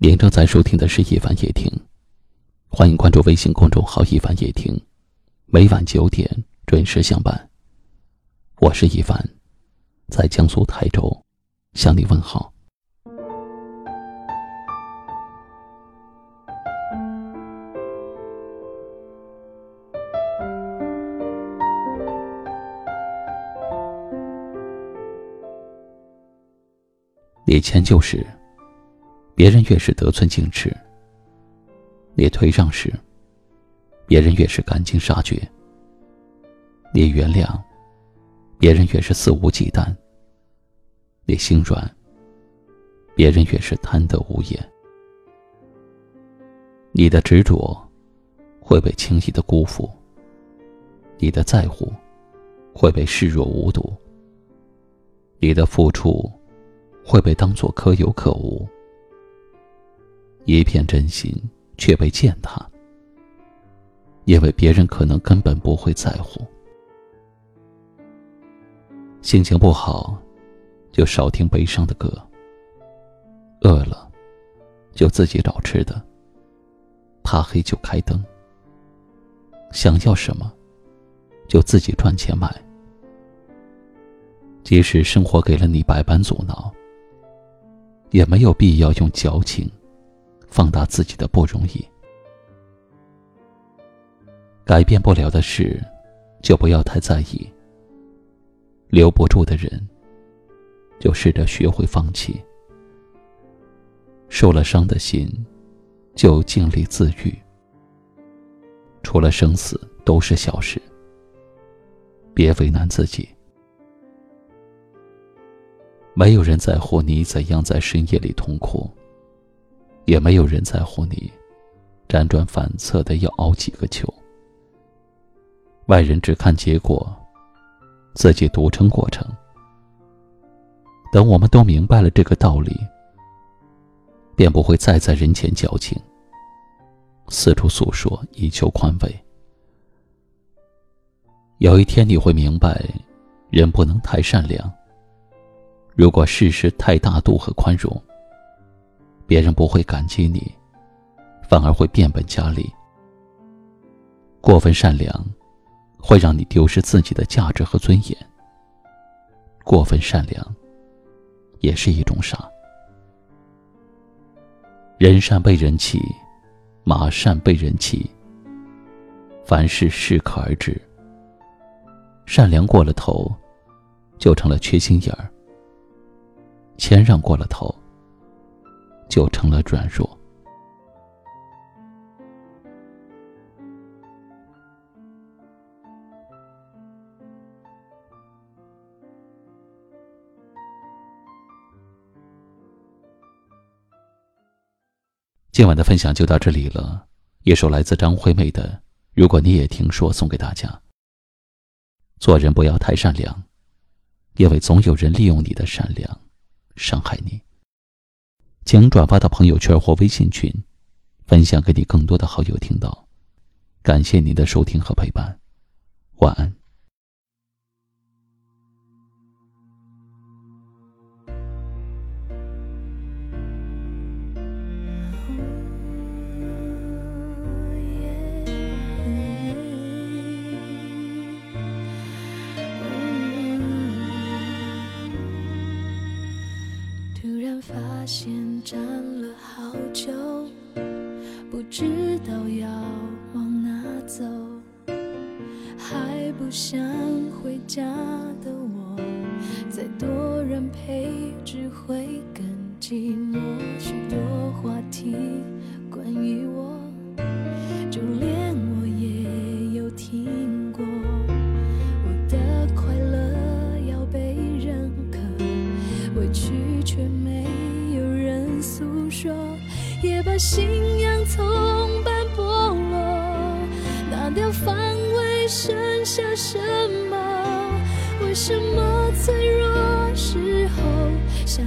您正在收听的是《一凡夜听》，欢迎关注微信公众号“一凡夜听”，每晚九点准时相伴。我是一凡，在江苏台州向你问好。你迁就时。别人越是得寸进尺，你退让时，别人越是赶尽杀绝；你原谅，别人越是肆无忌惮；你心软，别人越是贪得无厌。你的执着会被轻易的辜负，你的在乎会被视若无睹，你的付出会被当作可有可无。一片真心却被践踏，因为别人可能根本不会在乎。心情不好，就少听悲伤的歌；饿了，就自己找吃的；怕黑就开灯；想要什么，就自己赚钱买。即使生活给了你百般阻挠，也没有必要用矫情。放大自己的不容易，改变不了的事，就不要太在意；留不住的人，就试着学会放弃。受了伤的心，就尽力自愈。除了生死，都是小事，别为难自己。没有人在乎你怎样在深夜里痛哭。也没有人在乎你，辗转反侧的要熬几个秋。外人只看结果，自己独撑过程。等我们都明白了这个道理，便不会再在人前矫情，四处诉说以求宽慰。有一天你会明白，人不能太善良。如果事事太大度和宽容。别人不会感激你，反而会变本加厉。过分善良，会让你丢失自己的价值和尊严。过分善良，也是一种傻。人善被人欺，马善被人骑。凡事适可而止。善良过了头，就成了缺心眼儿；谦让过了头。就成了软弱。今晚的分享就到这里了。一首来自张惠妹的《如果你也听说》送给大家。做人不要太善良，因为总有人利用你的善良，伤害你。请转发到朋友圈或微信群，分享给你更多的好友听到。感谢您的收听和陪伴，晚安。发现站了好久，不知道要往哪走，还不想回家的我，再多人陪只会更寂寞。说，也把信仰从半剥落，拿掉防卫，剩下什么？为什么脆弱时候想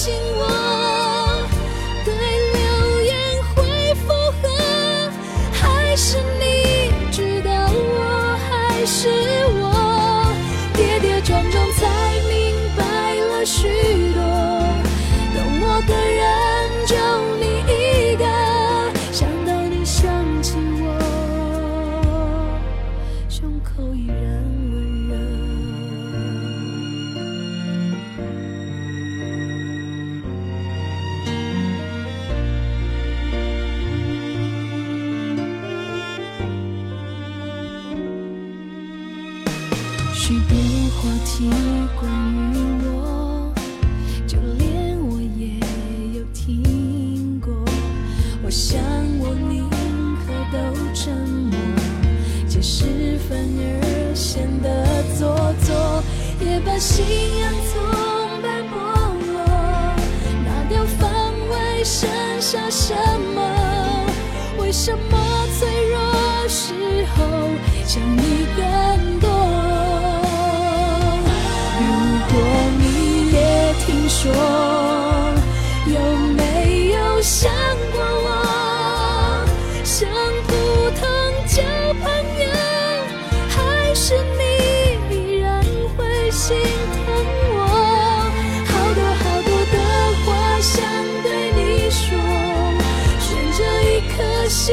信我？对流言会附和，还是你知道我还是我？跌跌撞撞才明白了许多，懂我的人就你一个。想到你想起我，胸口依然温热。许多话题关于我，就连我也有听过。我想我宁可都沉默，解释反而显得做作，也把信仰从白剥落，拿掉防卫，剩下什么？为什么脆弱时候想你更多？说，有没有想过我？像普通交朋友，还是你依然会心疼我？好多好多的话想对你说，悬着一颗心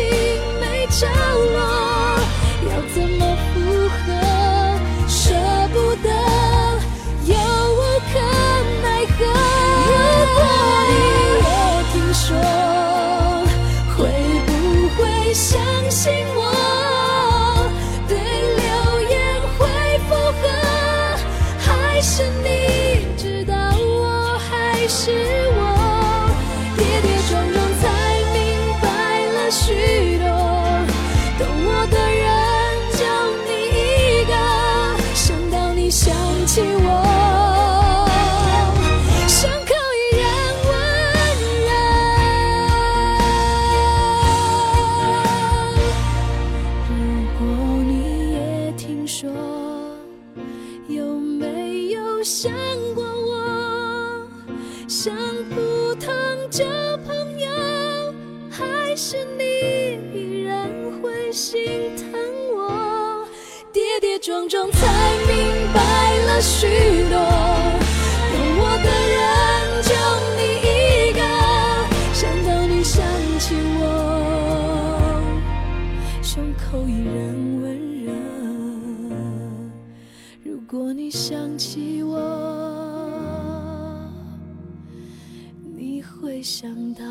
心疼我？跌跌撞撞才明白了许多，懂我的人就你一个。想到你想起我，胸口依然温热。如果你想起我，你会想到？